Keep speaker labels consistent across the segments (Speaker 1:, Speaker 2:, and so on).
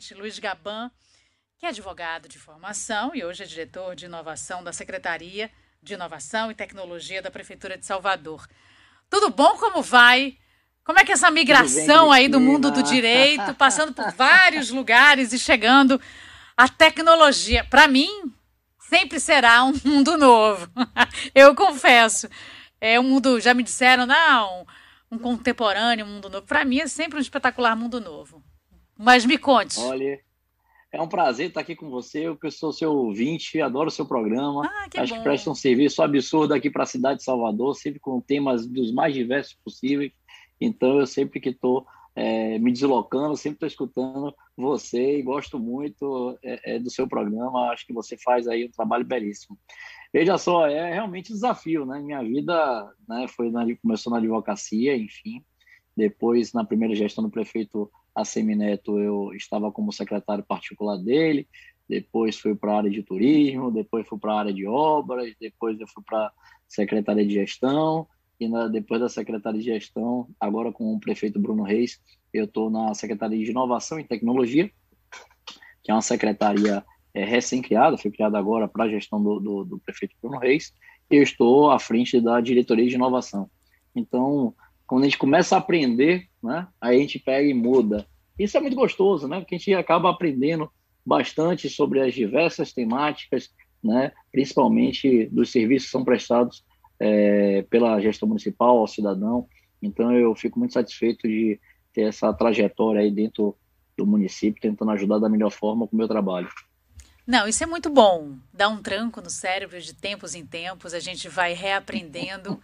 Speaker 1: gente, Luiz Gaban, que é advogado de formação e hoje é diretor de inovação da Secretaria de Inovação e Tecnologia da Prefeitura de Salvador. Tudo bom? Como vai? Como é que é essa migração bem, aí do mundo do direito, passando por vários lugares e chegando à tecnologia? Para mim, sempre será um mundo novo. Eu confesso. É um mundo, já me disseram, não, um contemporâneo, um mundo novo. Para mim é sempre um espetacular mundo novo. Mas me conte.
Speaker 2: Olha, é um prazer estar aqui com você. Eu que sou seu ouvinte, adoro o seu programa. Ah, que Acho bom. que presta um serviço absurdo aqui para a cidade de Salvador, sempre com temas dos mais diversos possíveis. Então, eu sempre que estou é, me deslocando, sempre estou escutando você e gosto muito é, é, do seu programa. Acho que você faz aí um trabalho belíssimo. Veja só, é realmente um desafio, né? Minha vida né, foi na, começou na advocacia, enfim. Depois, na primeira gestão do prefeito Assemineto, eu estava como secretário particular dele. Depois fui para a área de turismo, depois fui para a área de obras, depois eu fui para a secretaria de gestão e na, depois da Secretaria de Gestão, agora com o prefeito Bruno Reis, eu estou na Secretaria de Inovação e Tecnologia, que é uma secretaria é, recém-criada, foi criada agora para a gestão do, do, do, prefeito Bruno Reis, e eu estou à frente da Diretoria de Inovação. Então, quando a gente começa a aprender, né, aí a gente pega e muda. Isso é muito gostoso, né, porque a gente acaba aprendendo bastante sobre as diversas temáticas, né, principalmente dos serviços que são prestados é, pela gestão municipal ao cidadão. Então, eu fico muito satisfeito de ter essa trajetória aí dentro do município, tentando ajudar da melhor forma com o meu trabalho.
Speaker 1: Não, isso é muito bom. Dá um tranco no cérebro de tempos em tempos, a gente vai reaprendendo.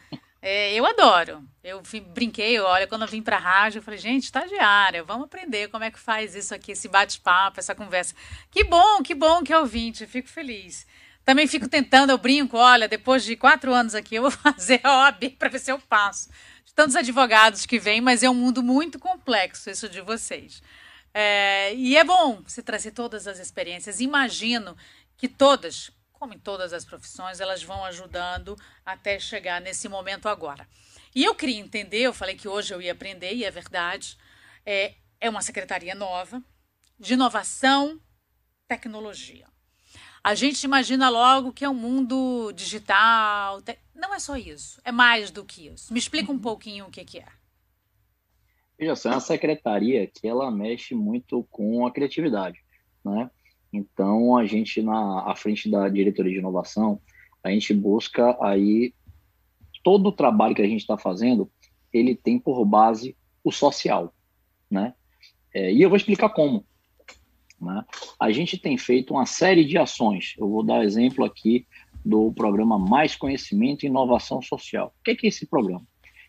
Speaker 1: É, eu adoro. Eu brinquei, olha, quando eu vim para a rádio, eu falei, gente, estagiária, vamos aprender como é que faz isso aqui, esse bate-papo, essa conversa. Que bom, que bom que é ouvinte, fico feliz. Também fico tentando, eu brinco, olha, depois de quatro anos aqui, eu vou fazer a OAB para ver se eu passo. De tantos advogados que vêm, mas é um mundo muito complexo isso de vocês. É, e é bom você trazer todas as experiências. Imagino que todas, como em todas as profissões, elas vão ajudando até chegar nesse momento agora. E eu queria entender, eu falei que hoje eu ia aprender, e é verdade, é, é uma secretaria nova de inovação, tecnologia. A gente imagina logo que é um mundo digital. Não é só isso, é mais do que isso. Me explica um uhum. pouquinho o que, que é.
Speaker 2: Veja só, é uma secretaria que ela mexe muito com a criatividade, né? Então, a gente, na à frente da diretoria de inovação, a gente busca aí todo o trabalho que a gente está fazendo, ele tem por base o social, né? É, e eu vou explicar como. Né? A gente tem feito uma série de ações. Eu vou dar exemplo aqui do programa Mais Conhecimento e Inovação Social. O que é, que é esse programa?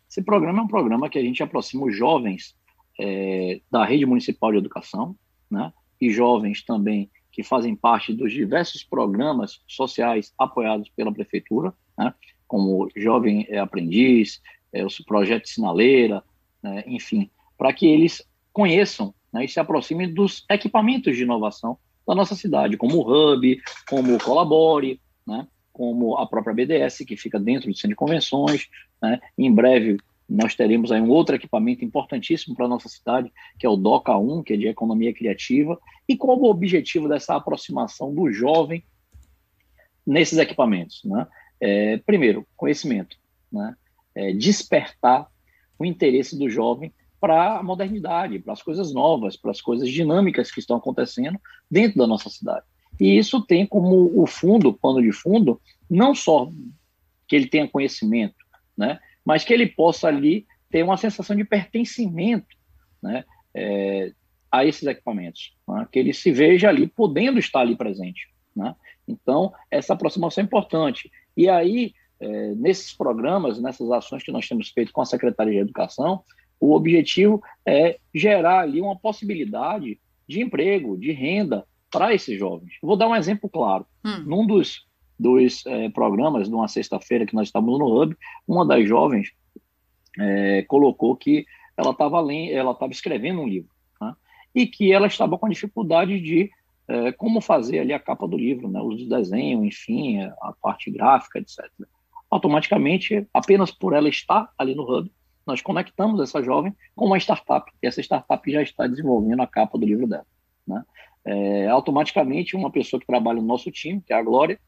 Speaker 2: Esse programa é um programa que a gente aproxima os jovens é, da rede municipal de educação, né? e jovens também que fazem parte dos diversos programas sociais apoiados pela prefeitura, né? como Jovem Aprendiz, é, o Projeto Sinaleira, né? enfim, para que eles conheçam né, e se aproxime dos equipamentos de inovação da nossa cidade, como o Hub, como o Colabore, né, como a própria BDS, que fica dentro do Centro de Convenções. Né, em breve, nós teremos aí um outro equipamento importantíssimo para a nossa cidade, que é o DOCA 1, que é de Economia Criativa, e qual o objetivo dessa aproximação do jovem nesses equipamentos? Né? É, primeiro, conhecimento, né? É, despertar o interesse do jovem para a modernidade, para as coisas novas, para as coisas dinâmicas que estão acontecendo dentro da nossa cidade. E isso tem como o fundo, pano de fundo, não só que ele tenha conhecimento, né, mas que ele possa ali ter uma sensação de pertencimento né, é, a esses equipamentos, né, que ele se veja ali podendo estar ali presente. Né? Então, essa aproximação é importante. E aí, é, nesses programas, nessas ações que nós temos feito com a Secretaria de Educação, o objetivo é gerar ali uma possibilidade de emprego, de renda para esses jovens. vou dar um exemplo claro. Hum. Num dos, dos é, programas, numa sexta-feira que nós estávamos no Hub, uma das jovens é, colocou que ela estava ela estava escrevendo um livro? E que ela estava com dificuldade de é, como fazer ali a capa do livro, né? uso de desenho, enfim, a parte gráfica, etc. Automaticamente, apenas por ela estar ali no Hub, nós conectamos essa jovem com uma startup, e essa startup já está desenvolvendo a capa do livro dela. né? É, automaticamente, uma pessoa que trabalha no nosso time, que é a Glória,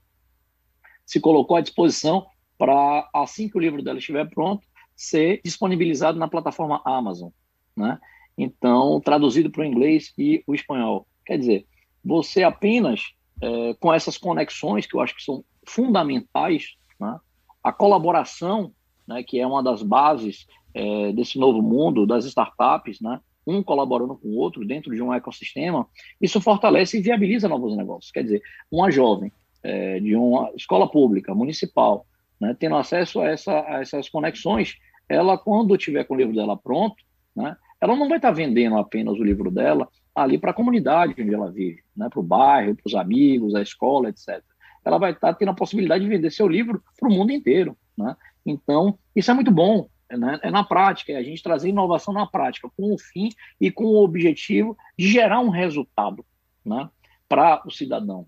Speaker 2: se colocou à disposição para, assim que o livro dela estiver pronto, ser disponibilizado na plataforma Amazon, né? Então, traduzido para o inglês e o espanhol. Quer dizer, você apenas, é, com essas conexões, que eu acho que são fundamentais, né? a colaboração, né, que é uma das bases é, desse novo mundo das startups, né? um colaborando com o outro dentro de um ecossistema, isso fortalece e viabiliza novos negócios. Quer dizer, uma jovem é, de uma escola pública, municipal, né, tendo acesso a, essa, a, essas conexões, ela, quando tiver com o livro dela pronto, né, ela não vai estar vendendo apenas o livro dela ali para a comunidade onde ela vive, né, para o bairro, para os amigos, a escola, etc. Ela vai estar tendo a possibilidade de vender seu livro para o mundo inteiro. Né? Então, isso é muito bom, né? é na prática, é a gente trazer inovação na prática, com o fim e com o objetivo de gerar um resultado né? para o cidadão,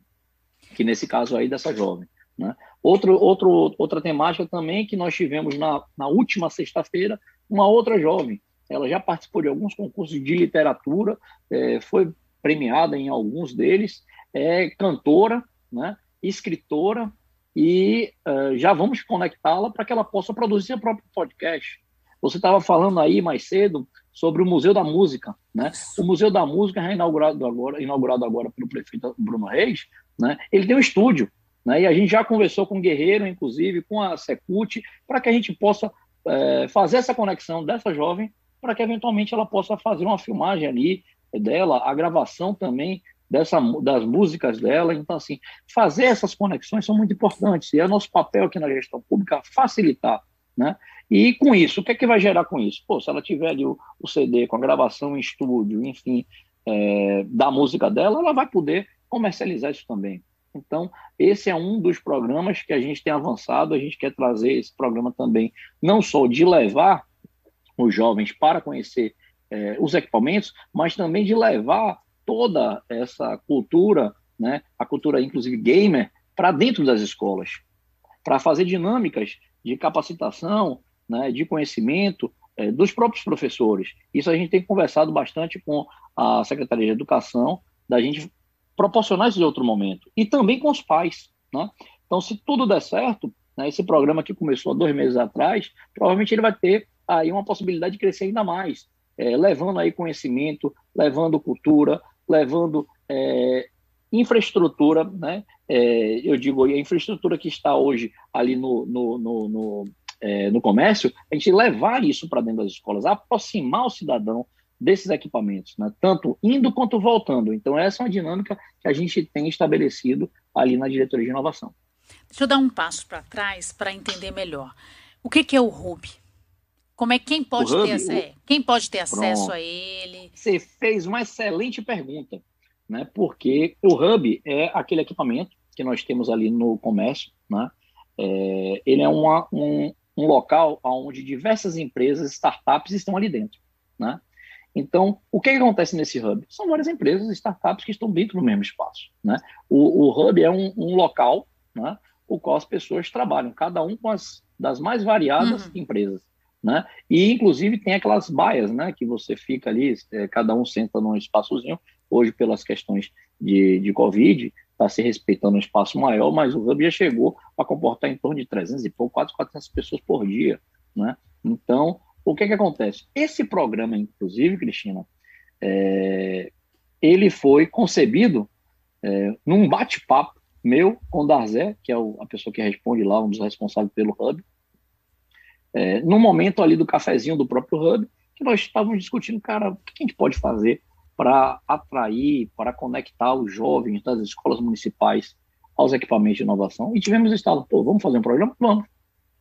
Speaker 2: que nesse caso aí dessa jovem. Né? Outro, outro, outra temática também que nós tivemos na, na última sexta-feira, uma outra jovem, ela já participou de alguns concursos de literatura, é, foi premiada em alguns deles, é cantora, né? escritora, e uh, já vamos conectá-la para que ela possa produzir seu próprio podcast. Você estava falando aí mais cedo sobre o Museu da Música, né? O Museu da Música é inaugurado agora, inaugurado agora pelo prefeito Bruno Reis, né? Ele tem um estúdio, né? E a gente já conversou com o Guerreiro, inclusive com a Secult, para que a gente possa é, fazer essa conexão dessa jovem, para que eventualmente ela possa fazer uma filmagem ali dela, a gravação também dessa, das músicas dela. Então, assim, fazer essas conexões são muito importantes. E é nosso papel aqui na gestão pública facilitar. Né? E com isso, o que é que vai gerar com isso? Pô, se ela tiver ali o, o CD com a gravação em estúdio, enfim, é, da música dela, ela vai poder comercializar isso também. Então, esse é um dos programas que a gente tem avançado, a gente quer trazer esse programa também, não só de levar os jovens para conhecer é, os equipamentos, mas também de levar toda essa cultura, né, a cultura inclusive gamer, para dentro das escolas, para fazer dinâmicas de capacitação, né, de conhecimento é, dos próprios professores. Isso a gente tem conversado bastante com a Secretaria de Educação, da gente proporcionar esse outro momento. E também com os pais. Né? Então, se tudo der certo, né, esse programa que começou há dois meses atrás, provavelmente ele vai ter aí uma possibilidade de crescer ainda mais, é, levando aí conhecimento, levando cultura, levando é, infraestrutura, né? É, eu digo, a infraestrutura que está hoje ali no, no, no, no, é, no comércio, a gente levar isso para dentro das escolas, aproximar o cidadão desses equipamentos, né? tanto indo quanto voltando. Então, essa é uma dinâmica que a gente tem estabelecido ali na diretoria de inovação.
Speaker 1: Deixa eu dar um passo para trás para entender melhor. O que, que é o Hub? Como é quem pode ter acesso? É, quem pode ter acesso Pronto. a ele?
Speaker 2: Você fez uma excelente pergunta, né? Porque o Hub é aquele equipamento que nós temos ali no comércio, né? É, ele é uma, um, um local onde diversas empresas, startups estão ali dentro, né? Então, o que, que, acontece nesse hub? São várias empresas, startups que estão dentro do mesmo espaço. Né? O, o hub é um, um, local né, o qual as pessoas trabalham, cada um com as das mais variadas uhum. empresas né? E inclusive tem aquelas baias, né? Que você fica ali, é, cada um senta num espaçozinho. Hoje, pelas questões de, de Covid, está se respeitando um espaço maior, mas o Hub já chegou a comportar em torno de 300 e pouco, quase 400 pessoas por dia, né? Então, o que que acontece? Esse programa, inclusive, Cristina, é, ele foi concebido é, num bate-papo meu com o Darzé, que é o, a pessoa que responde lá, um dos responsáveis pelo Hub, é, no momento ali do cafezinho do próprio Hub, que nós estávamos discutindo, cara, o que a gente pode fazer para atrair, para conectar os jovens das escolas municipais aos equipamentos de inovação. E tivemos estado, pô, vamos fazer um programa? Vamos.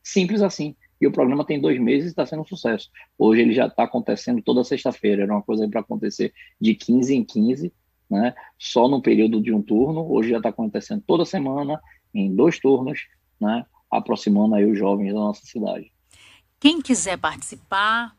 Speaker 2: Simples assim. E o programa tem dois meses e está sendo um sucesso. Hoje ele já está acontecendo toda sexta-feira. Era uma coisa para acontecer de 15 em 15, né? só no período de um turno. Hoje já está acontecendo toda semana, em dois turnos, né? aproximando aí os jovens da nossa cidade.
Speaker 1: Quem quiser participar,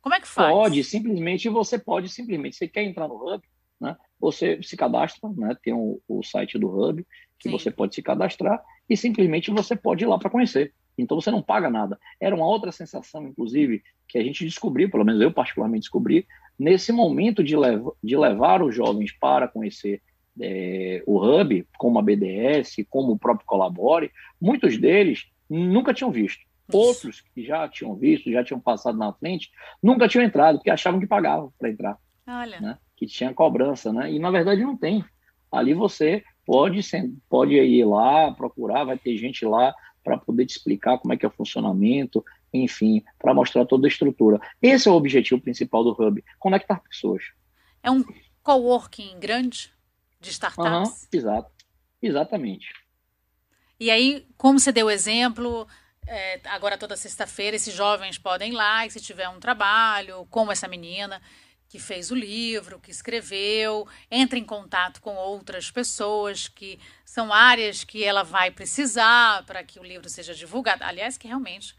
Speaker 1: como é que faz?
Speaker 2: Pode, simplesmente, você pode simplesmente, você quer entrar no Hub, né? Você se cadastra, né? Tem o, o site do Hub, que Sim. você pode se cadastrar, e simplesmente você pode ir lá para conhecer. Então você não paga nada. Era uma outra sensação, inclusive, que a gente descobriu, pelo menos eu particularmente descobri, nesse momento de, lev de levar os jovens para conhecer é, o Hub, como a BDS, como o próprio Colabore, muitos deles nunca tinham visto. Outros que já tinham visto, já tinham passado na frente, nunca tinham entrado, porque achavam que pagavam para entrar. Olha. Né? Que tinha cobrança, né? E na verdade não tem. Ali você pode, pode ir lá, procurar, vai ter gente lá para poder te explicar como é que é o funcionamento, enfim, para mostrar toda a estrutura. Esse é o objetivo principal do Hub, conectar pessoas.
Speaker 1: É um coworking grande de startups?
Speaker 2: Uhum, exato, exatamente.
Speaker 1: E aí, como você deu o exemplo, é, agora toda sexta-feira esses jovens podem ir lá e se tiver um trabalho, como essa menina que fez o livro, que escreveu, entra em contato com outras pessoas que são áreas que ela vai precisar para que o livro seja divulgado. Aliás, que realmente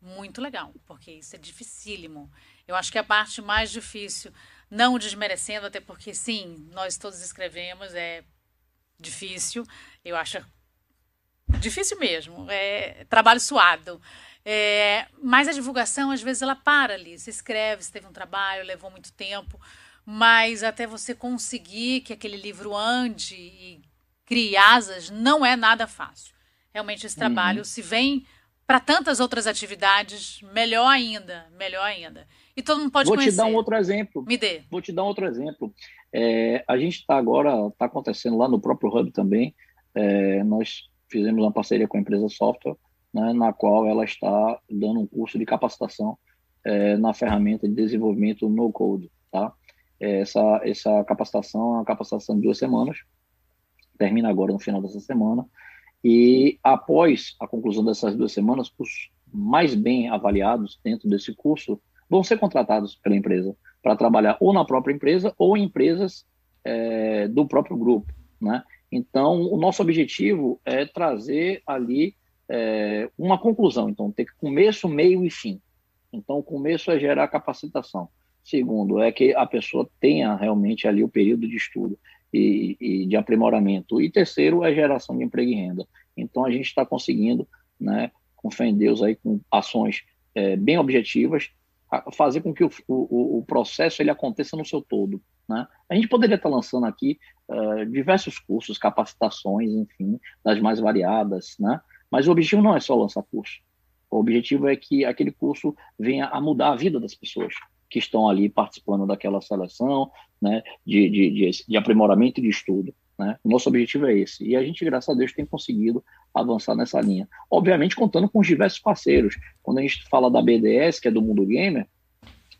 Speaker 1: muito legal, porque isso é dificílimo. Eu acho que a parte mais difícil, não desmerecendo, até porque sim, nós todos escrevemos, é difícil. Eu acho difícil mesmo, é trabalho suado. É, mas a divulgação, às vezes, ela para ali. Você escreve, você teve um trabalho, levou muito tempo, mas até você conseguir que aquele livro ande e crie asas, não é nada fácil. Realmente, esse trabalho, uhum. se vem para tantas outras atividades, melhor ainda, melhor ainda. E todo mundo pode
Speaker 2: Vou
Speaker 1: conhecer.
Speaker 2: Vou te dar um outro exemplo.
Speaker 1: Me dê.
Speaker 2: Vou te dar um outro exemplo. É, a gente está agora, está acontecendo lá no próprio Hub também, é, nós fizemos uma parceria com a empresa software, né, na qual ela está dando um curso de capacitação é, na ferramenta de desenvolvimento no code, tá? Essa, essa capacitação é uma capacitação de duas semanas, termina agora no final dessa semana, e após a conclusão dessas duas semanas, os mais bem avaliados dentro desse curso vão ser contratados pela empresa para trabalhar ou na própria empresa ou em empresas é, do próprio grupo, né? Então, o nosso objetivo é trazer ali é, uma conclusão. Então, ter começo, meio e fim. Então, o começo é gerar capacitação. Segundo, é que a pessoa tenha realmente ali o período de estudo e, e de aprimoramento. E terceiro, é geração de emprego e renda. Então, a gente está conseguindo, né, com fé em Deus, aí, com ações é, bem objetivas, fazer com que o, o, o, processo ele aconteça no seu todo. Né? A gente poderia estar lançando aqui uh, diversos cursos, capacitações, enfim, das mais variadas, né? mas o objetivo não é só lançar curso. O objetivo é que aquele curso venha a mudar a vida das pessoas que estão ali participando daquela seleção né, de, de, de, de aprimoramento e de estudo. Né? Nosso objetivo é esse. E a gente, graças a Deus, tem conseguido avançar nessa linha. Obviamente, contando com os diversos parceiros. Quando a gente fala da BDS, que é do mundo gamer,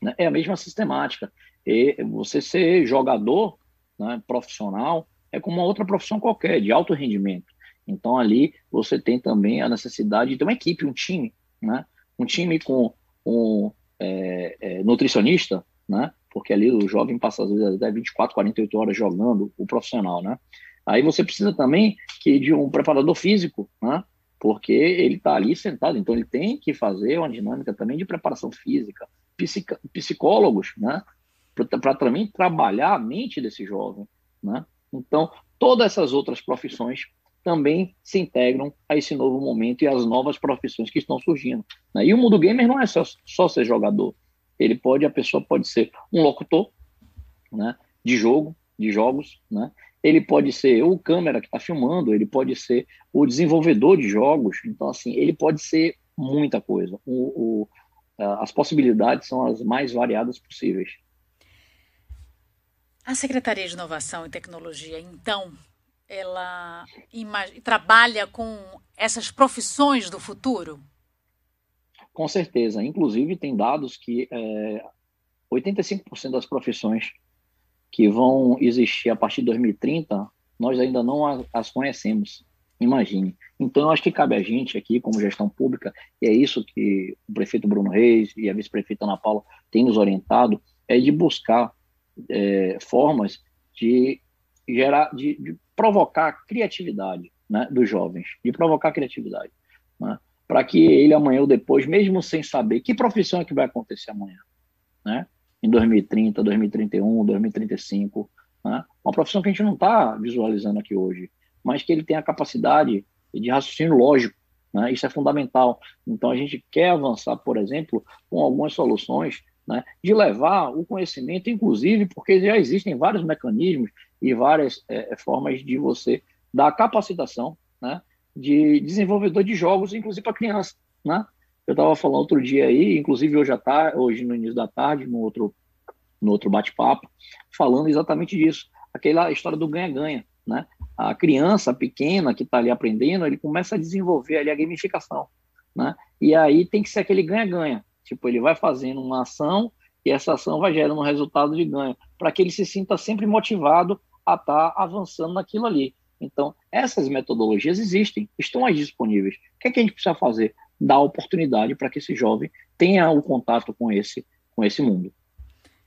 Speaker 2: né, é a mesma sistemática. E você ser jogador né, profissional é como uma outra profissão qualquer, de alto rendimento. Então, ali você tem também a necessidade de ter uma equipe, um time. Né? Um time com um é, é, nutricionista, né? porque ali o jovem passa às vezes até 24, 48 horas jogando o profissional, né? Aí você precisa também que de um preparador físico, né? Porque ele está ali sentado, então ele tem que fazer uma dinâmica também de preparação física, psicólogos, né? Para também trabalhar a mente desse jovem, né? Então, todas essas outras profissões também se integram a esse novo momento e às novas profissões que estão surgindo. Né? E o mundo gamer não é só, só ser jogador, ele pode, a pessoa pode ser um locutor, né, de jogo, de jogos, né? Ele pode ser o câmera que está filmando, ele pode ser o desenvolvedor de jogos. Então, assim, ele pode ser muita coisa. O, o, as possibilidades são as mais variadas possíveis.
Speaker 1: A Secretaria de Inovação e Tecnologia, então, ela trabalha com essas profissões do futuro?
Speaker 2: Com certeza. Inclusive, tem dados que é, 85% das profissões que vão existir a partir de 2030, nós ainda não as conhecemos. Imagine. Então, eu acho que cabe a gente aqui, como gestão pública, e é isso que o prefeito Bruno Reis e a vice-prefeita Ana Paula têm nos orientado, é de buscar é, formas de gerar, de, de provocar criatividade né, dos jovens, de provocar criatividade. Né? para que ele amanhã ou depois, mesmo sem saber que profissão é que vai acontecer amanhã, né? Em 2030, 2031, 2035, né? Uma profissão que a gente não está visualizando aqui hoje, mas que ele tem a capacidade de raciocínio lógico, né? Isso é fundamental. Então a gente quer avançar, por exemplo, com algumas soluções né, de levar o conhecimento, inclusive, porque já existem vários mecanismos e várias é, formas de você dar capacitação né, de desenvolvedor de jogos, inclusive para criança. Né? Eu estava falando outro dia aí, inclusive hoje à tarde, hoje no início da tarde, no outro, no outro bate-papo, falando exatamente disso. Aquela história do ganha-ganha. Né? A criança pequena que está ali aprendendo, ele começa a desenvolver ali a gamificação. Né? E aí tem que ser aquele ganha-ganha. Tipo, ele vai fazendo uma ação e essa ação vai gerando um resultado de ganho, para que ele se sinta sempre motivado a estar tá avançando naquilo ali. Então, essas metodologias existem, estão aí disponíveis. O que, é que a gente precisa fazer? Dar oportunidade para que esse jovem tenha o um contato com esse, com esse mundo.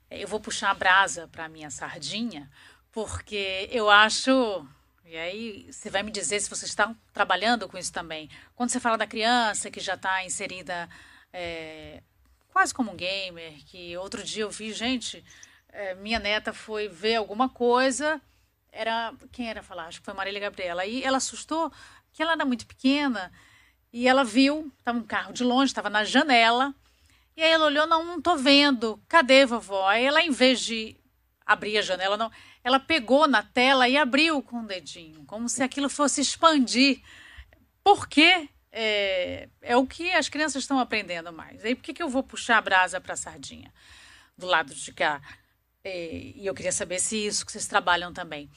Speaker 1: Eu vou puxar a brasa para a minha sardinha, porque eu acho. E aí, você vai me dizer se você está trabalhando com isso também. Quando você fala da criança que já está inserida é, quase como um gamer, que outro dia eu vi, gente, é, minha neta foi ver alguma coisa era quem era falar? Acho que foi Marília Gabriela. E ela assustou que ela era muito pequena e ela viu, estava um carro de longe, estava na janela. E aí ela olhou, não, não vendo. Cadê vovó? Aí ela, em vez de abrir a janela, não, ela pegou na tela e abriu com o dedinho, como se aquilo fosse expandir. Por quê? É, é o que as crianças estão aprendendo mais. Aí por que, que eu vou puxar a brasa para a sardinha? Do lado de cá. É, e eu queria saber se isso que vocês trabalham também.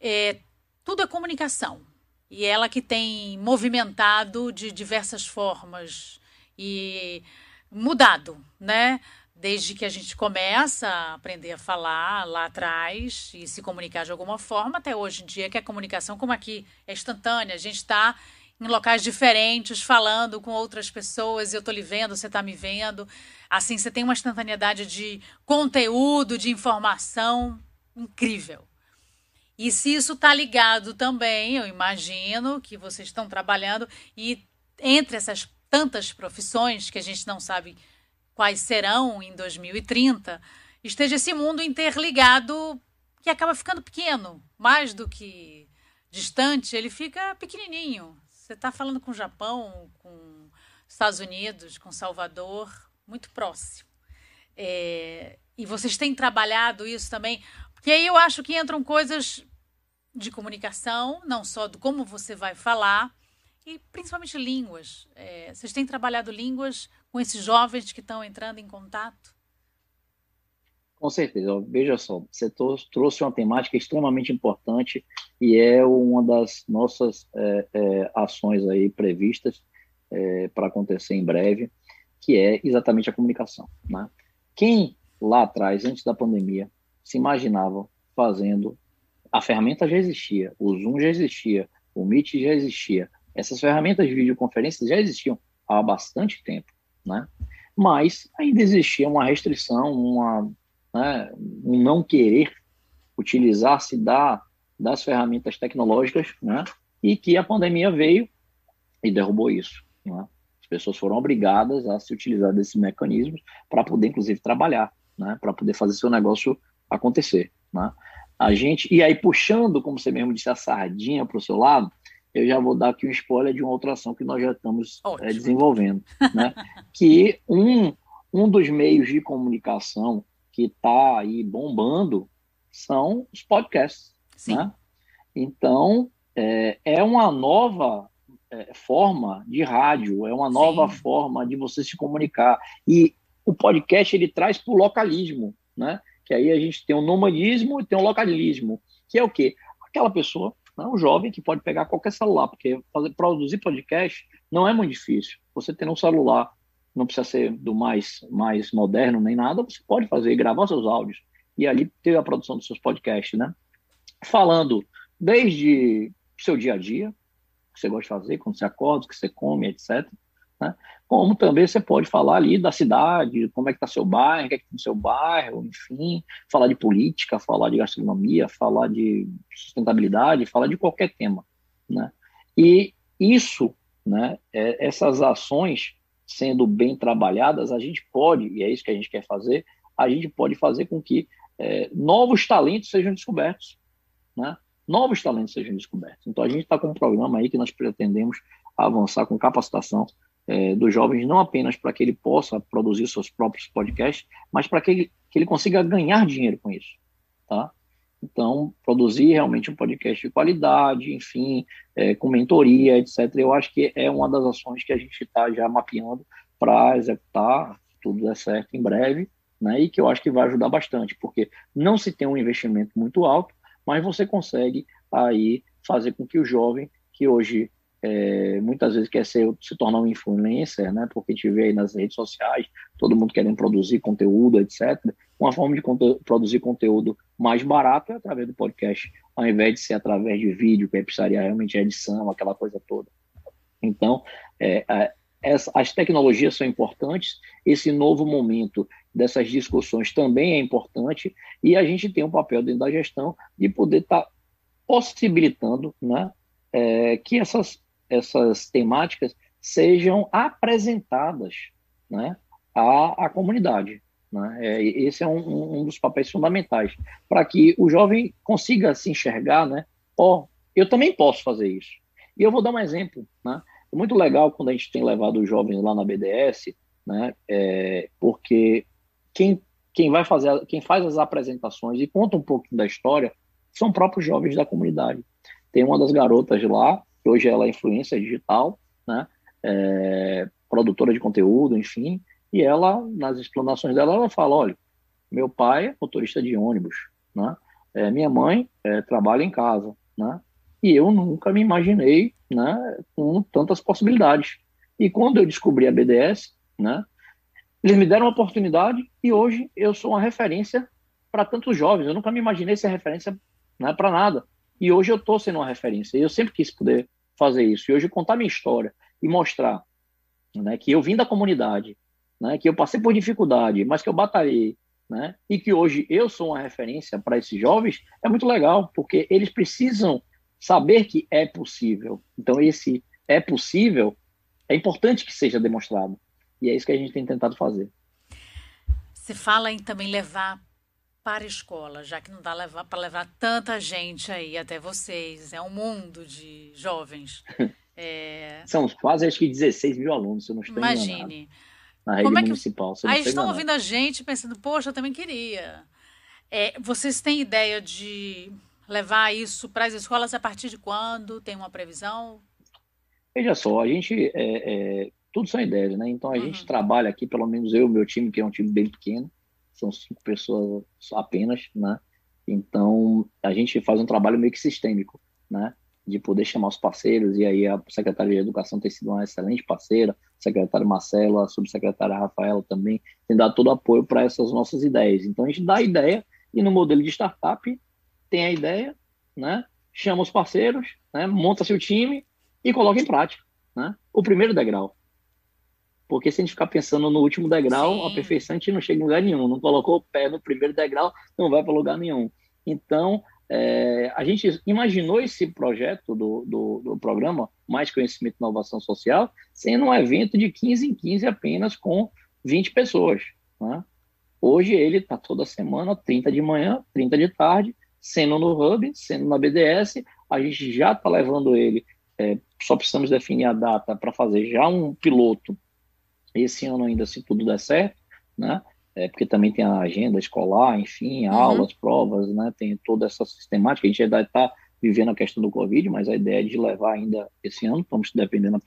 Speaker 1: É, tudo é comunicação. E ela que tem movimentado de diversas formas e mudado, né? Desde que a gente começa a aprender a falar lá atrás e se comunicar de alguma forma, até hoje em dia, que a comunicação, como aqui, é instantânea. A gente está em locais diferentes, falando com outras pessoas, eu estou lhe vendo, você está me vendo. Assim, você tem uma instantaneidade de conteúdo, de informação incrível. E se isso está ligado também, eu imagino que vocês estão trabalhando, e entre essas tantas profissões que a gente não sabe quais serão em 2030, esteja esse mundo interligado que acaba ficando pequeno, mais do que distante, ele fica pequenininho. Você está falando com o Japão, com Estados Unidos, com Salvador, muito próximo. É, e vocês têm trabalhado isso também, porque aí eu acho que entram coisas de comunicação, não só do como você vai falar, e principalmente línguas. É, vocês têm trabalhado línguas com esses jovens que estão entrando em contato?
Speaker 2: Com certeza. Veja só, você trouxe uma temática extremamente importante e é uma das nossas é, é, ações aí previstas é, para acontecer em breve, que é exatamente a comunicação. Né? Quem lá atrás, antes da pandemia, se imaginava fazendo, a ferramenta já existia, o Zoom já existia, o Meet já existia, essas ferramentas de videoconferência já existiam há bastante tempo, né? Mas ainda existia uma restrição, uma né, um não querer utilizar-se da, das ferramentas tecnológicas, né, e que a pandemia veio e derrubou isso. Né? As pessoas foram obrigadas a se utilizar desses mecanismos para poder, inclusive, trabalhar, né, para poder fazer seu negócio acontecer. Né? A gente, e aí, puxando, como você mesmo disse, a sardinha para o seu lado, eu já vou dar aqui um spoiler de uma outra ação que nós já estamos é, desenvolvendo, né? que um, um dos meios de comunicação que está aí bombando são os podcasts. Sim. Né? Então, é, é uma nova é, forma de rádio, é uma nova Sim. forma de você se comunicar. E o podcast ele traz para o localismo, né? Que aí a gente tem o nomadismo e tem o localismo, que é o quê? Aquela pessoa, né, um jovem que pode pegar qualquer celular, porque fazer, produzir podcast não é muito difícil. Você tem um celular não precisa ser do mais, mais moderno nem nada, você pode fazer, gravar seus áudios e ali ter a produção dos seus podcasts, né? Falando desde seu dia a dia, o que você gosta de fazer, quando você acorda, o que você come, etc. Né? Como também você pode falar ali da cidade, como é que está seu bairro, o que é que tem no seu bairro, enfim, falar de política, falar de gastronomia, falar de sustentabilidade, falar de qualquer tema, né? E isso, né, é, essas ações sendo bem trabalhadas, a gente pode, e é isso que a gente quer fazer, a gente pode fazer com que é, novos talentos sejam descobertos, né? Novos talentos sejam descobertos. Então, a gente está com um programa aí que nós pretendemos avançar com capacitação é, dos jovens, não apenas para que ele possa produzir seus próprios podcasts, mas para que ele, que ele consiga ganhar dinheiro com isso, tá? Então, produzir realmente um podcast de qualidade, enfim, é, com mentoria, etc. Eu acho que é uma das ações que a gente está já mapeando para executar, tudo der certo em breve, né? E que eu acho que vai ajudar bastante, porque não se tem um investimento muito alto, mas você consegue aí fazer com que o jovem, que hoje é, muitas vezes quer ser, se tornar um influencer, né? Porque a gente vê aí nas redes sociais, todo mundo querendo produzir conteúdo, etc. Uma forma de conte produzir conteúdo mais barato é através do podcast, ao invés de ser através de vídeo, que precisaria realmente edição, aquela coisa toda. Então, é, é, essa, as tecnologias são importantes, esse novo momento dessas discussões também é importante, e a gente tem um papel dentro da gestão de poder estar tá possibilitando né, é, que essas, essas temáticas sejam apresentadas né, à, à comunidade. Né? É, esse é um, um, dos papéis fundamentais, para que o jovem consiga se enxergar, né? Ó, oh, eu também posso fazer isso. E eu vou dar um exemplo, né? É muito legal quando a gente tem levado os jovens lá na BDS, né? É, porque quem, quem vai fazer, quem faz as apresentações e conta um pouco da história são próprios jovens da comunidade. Tem uma das garotas lá, hoje ela é influência digital, né? É, produtora de conteúdo, enfim, e ela, nas explanações dela, ela fala, olha, meu pai é motorista de ônibus, né? É, minha mãe é, trabalha em casa, né? E eu nunca me imaginei, né, com tantas possibilidades. E quando eu descobri a BDS, né, eles me deram uma oportunidade e hoje eu sou uma referência para tantos jovens. Eu nunca me imaginei ser referência né, para nada. E hoje eu estou sendo uma referência. Eu sempre quis poder fazer isso. E hoje contar minha história e mostrar né, que eu vim da comunidade, né, que eu passei por dificuldade, mas que eu batalhei, né, e que hoje eu sou uma referência para esses jovens, é muito legal, porque eles precisam saber que é possível. Então, esse é possível é importante que seja demonstrado. E é isso que a gente tem tentado fazer.
Speaker 1: Você fala em também levar para a escola, já que não dá para levar tanta gente aí até vocês. É um mundo de jovens.
Speaker 2: É... São quase acho que 16 mil alunos, se eu não estou Imagine. Enganado, na rede Como é que... municipal.
Speaker 1: Aí estão ouvindo a gente pensando, poxa, eu também queria. É, vocês têm ideia de levar isso para as escolas a partir de quando? Tem uma previsão?
Speaker 2: Veja só, a gente. É, é, tudo são ideias, né? Então a uhum. gente trabalha aqui, pelo menos eu e meu time, que é um time bem pequeno, são cinco pessoas apenas, né? Então, a gente faz um trabalho meio que sistêmico, né? De poder chamar os parceiros, e aí a secretária de Educação tem sido uma excelente parceira, secretária Marcela, a subsecretária Rafaela também, tem dado todo o apoio para essas nossas ideias. Então, a gente dá a ideia, e no modelo de startup, tem a ideia, né? Chama os parceiros, né? monta seu time e coloca em prática, né? O primeiro degrau. Porque se a gente ficar pensando no último degrau, Sim. a perfeição a gente não chega em lugar nenhum. Não colocou o pé no primeiro degrau, não vai para lugar nenhum. Então, é, a gente imaginou esse projeto do, do, do, programa Mais Conhecimento e Inovação Social sendo um evento de 15 em 15 apenas com 20 pessoas. Né? Hoje ele está toda semana, 30 de manhã, 30 de tarde, sendo no Hub, sendo na BDS. A gente já está levando ele, é, só precisamos definir a data para fazer já um piloto esse ano ainda, se tudo der certo, né? É, porque também tem a agenda escolar, enfim, uhum. aulas, provas, né? Tem toda essa sistemática. A gente ainda está vivendo a questão do Covid, mas a ideia é de levar ainda esse ano, estamos dependendo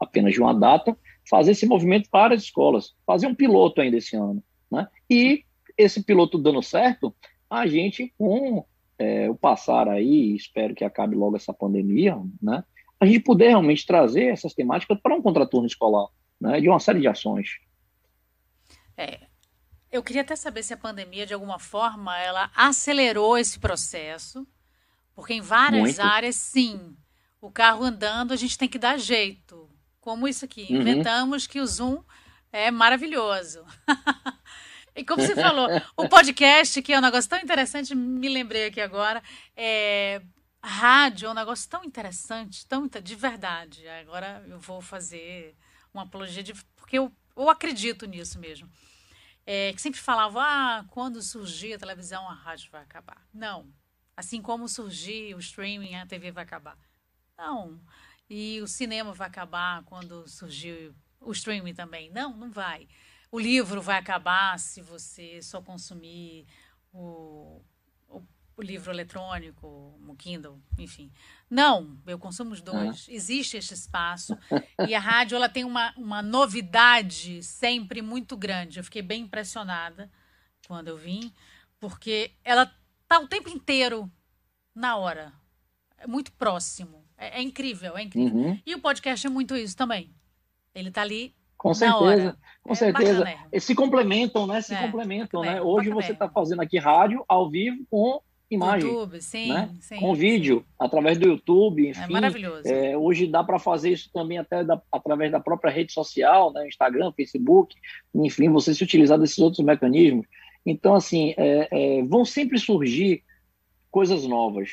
Speaker 2: apenas de uma data, fazer esse movimento para as escolas, fazer um piloto ainda esse ano, né? E esse piloto dando certo, a gente, com é, o passar aí, espero que acabe logo essa pandemia, né? A gente poder realmente trazer essas temáticas para um contraturno escolar né, de uma série de ações.
Speaker 1: É, eu queria até saber se a pandemia, de alguma forma, ela acelerou esse processo, porque em várias Muito. áreas, sim, o carro andando, a gente tem que dar jeito. Como isso aqui, uhum. inventamos que o Zoom é maravilhoso. e como você falou, o podcast, que é um negócio tão interessante, me lembrei aqui agora, é, rádio é um negócio tão interessante, tão de verdade. Agora eu vou fazer uma apologia de. Porque eu, eu acredito nisso mesmo. É, que sempre falava, ah, quando surgir a televisão, a rádio vai acabar. Não. Assim como surgir o streaming, a TV vai acabar. Não. E o cinema vai acabar quando surgir o streaming também. Não, não vai. O livro vai acabar se você só consumir o, o, o livro eletrônico, o Kindle, enfim. Não, eu consumo os dois. Existe este espaço. e a rádio ela tem uma, uma novidade sempre muito grande. Eu fiquei bem impressionada quando eu vim, porque ela tá o tempo inteiro na hora. É muito próximo. É, é incrível, é incrível. Uhum. E o podcast é muito isso também. Ele tá ali
Speaker 2: com certeza, com é certeza. Bacana, se complementam, né? Se é, complementam, né? Hoje você está fazendo aqui rádio ao vivo com imagem. YouTube, sim, né? sim Com vídeo, através do YouTube, é enfim. É
Speaker 1: maravilhoso.
Speaker 2: É, hoje dá para fazer isso também até da, através da própria rede social, né? Instagram, Facebook, enfim, você se utilizar desses outros mecanismos. Então, assim, é, é, vão sempre surgir coisas novas,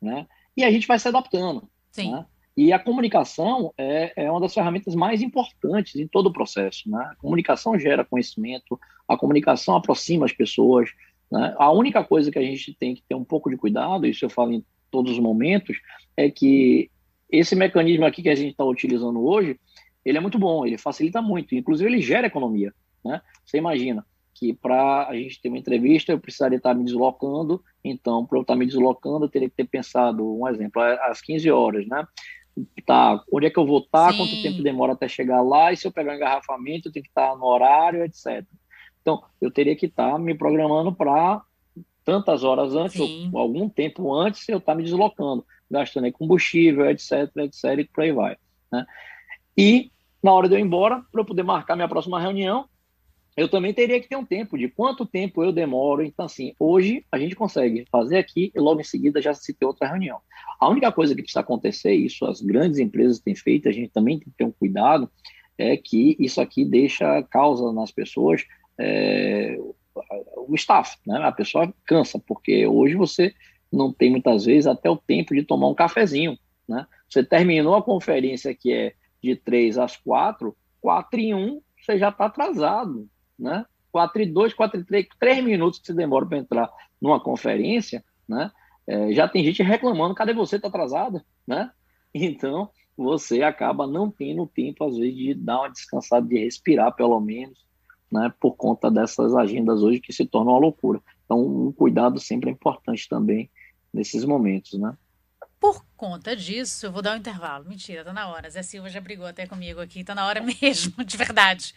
Speaker 2: né? E a gente vai se adaptando. Sim. Né? E a comunicação é, é uma das ferramentas mais importantes em todo o processo. Né? A comunicação gera conhecimento, a comunicação aproxima as pessoas. Né? A única coisa que a gente tem que ter um pouco de cuidado, isso eu falo em todos os momentos, é que esse mecanismo aqui que a gente está utilizando hoje, ele é muito bom, ele facilita muito, inclusive ele gera economia. Né? Você imagina, que para a gente ter uma entrevista eu precisaria estar me deslocando, então para eu estar me deslocando eu teria que ter pensado, um exemplo, às 15 horas, né? Tá, onde é que eu vou estar, Sim. quanto tempo demora até chegar lá, e se eu pegar um engarrafamento eu tenho que estar no horário, etc. Então, eu teria que estar me programando para tantas horas antes, Sim. ou algum tempo antes, eu estar me deslocando, gastando combustível, etc, etc, e por aí vai. Né? E na hora de eu ir embora, para eu poder marcar minha próxima reunião, eu também teria que ter um tempo de quanto tempo eu demoro. Então, assim, hoje a gente consegue fazer aqui e logo em seguida já se ter outra reunião. A única coisa que precisa acontecer, isso as grandes empresas têm feito, a gente também tem que ter um cuidado, é que isso aqui deixa causa nas pessoas, é, o staff, né? A pessoa cansa, porque hoje você não tem muitas vezes até o tempo de tomar um cafezinho, né? Você terminou a conferência que é de 3 às 4, 4 e 1, você já está atrasado, né? 4 e 2, 4 e 3, 3 minutos que você demora para entrar numa conferência, né? É, já tem gente reclamando, cadê você, tá atrasado, né? Então, você acaba não tendo tempo, às vezes, de dar uma descansada, de respirar, pelo menos, né? Por conta dessas agendas hoje que se tornam uma loucura. Então, um cuidado sempre é importante também nesses momentos, né?
Speaker 1: Por conta disso, eu vou dar um intervalo. Mentira, tá na hora. Zé Silva já brigou até comigo aqui, tá na hora mesmo, de verdade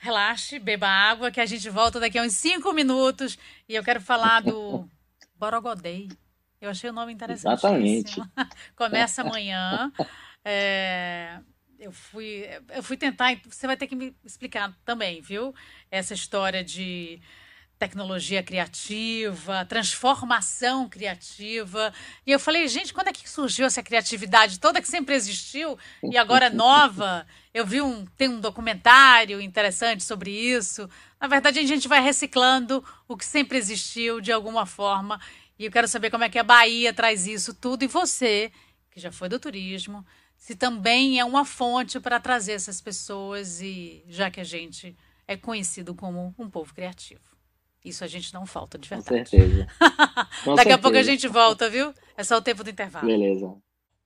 Speaker 1: relaxe, beba água, que a gente volta daqui a uns cinco minutos. E eu quero falar do Borogodei. Eu achei o nome interessante.
Speaker 2: Exatamente.
Speaker 1: Começa amanhã. É, eu fui, eu fui tentar. Você vai ter que me explicar também, viu? Essa história de tecnologia criativa, transformação criativa. E eu falei, gente, quando é que surgiu essa criatividade toda que sempre existiu e agora é nova? Eu vi um tem um documentário interessante sobre isso. Na verdade, a gente vai reciclando o que sempre existiu de alguma forma. E eu quero saber como é que a Bahia traz isso tudo e você, que já foi do turismo, se também é uma fonte para trazer essas pessoas e já que a gente é conhecido como um povo criativo. Isso a gente não falta, de verdade.
Speaker 2: Com certeza.
Speaker 1: Com Daqui certeza. a pouco a gente volta, viu? É só o tempo do intervalo.
Speaker 2: Beleza.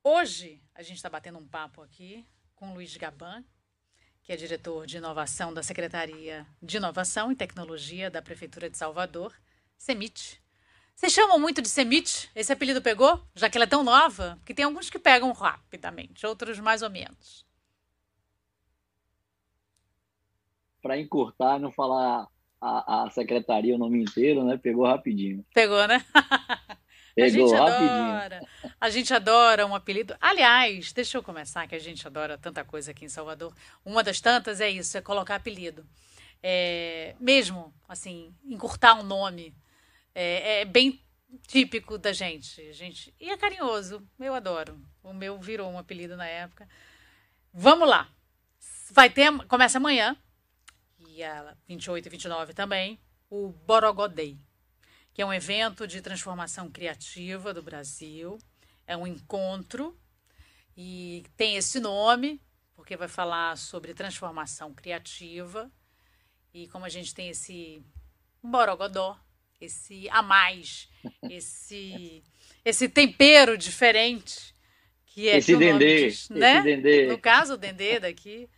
Speaker 1: Hoje a gente está batendo um papo aqui com o Luiz Gaban, que é diretor de inovação da Secretaria de Inovação e Tecnologia da Prefeitura de Salvador, CEMIT. Vocês chamam muito de CEMIT? Esse apelido pegou? Já que ela é tão nova? Porque tem alguns que pegam rapidamente, outros mais ou menos.
Speaker 2: Para encurtar, não falar a, a secretaria, o nome inteiro, né? Pegou rapidinho.
Speaker 1: Pegou, né?
Speaker 2: Pegou
Speaker 1: a gente
Speaker 2: rapidinho.
Speaker 1: adora. A gente adora um apelido. Aliás, deixa eu começar, que a gente adora tanta coisa aqui em Salvador. Uma das tantas é isso, é colocar apelido. É, mesmo, assim, encurtar um nome. É, é, bem típico da gente. gente. E é carinhoso. Eu adoro. O meu virou um apelido na época. Vamos lá. Vai ter, começa amanhã, dia 28 e 29 também, o Borogodei, que é um evento de transformação criativa do Brasil. É um encontro e tem esse nome, porque vai falar sobre transformação criativa. E como a gente tem esse borogodó, esse a mais, esse esse tempero diferente que é
Speaker 2: esse
Speaker 1: que
Speaker 2: dendê,
Speaker 1: diz, né?
Speaker 2: esse dendê.
Speaker 1: No caso o dendê daqui,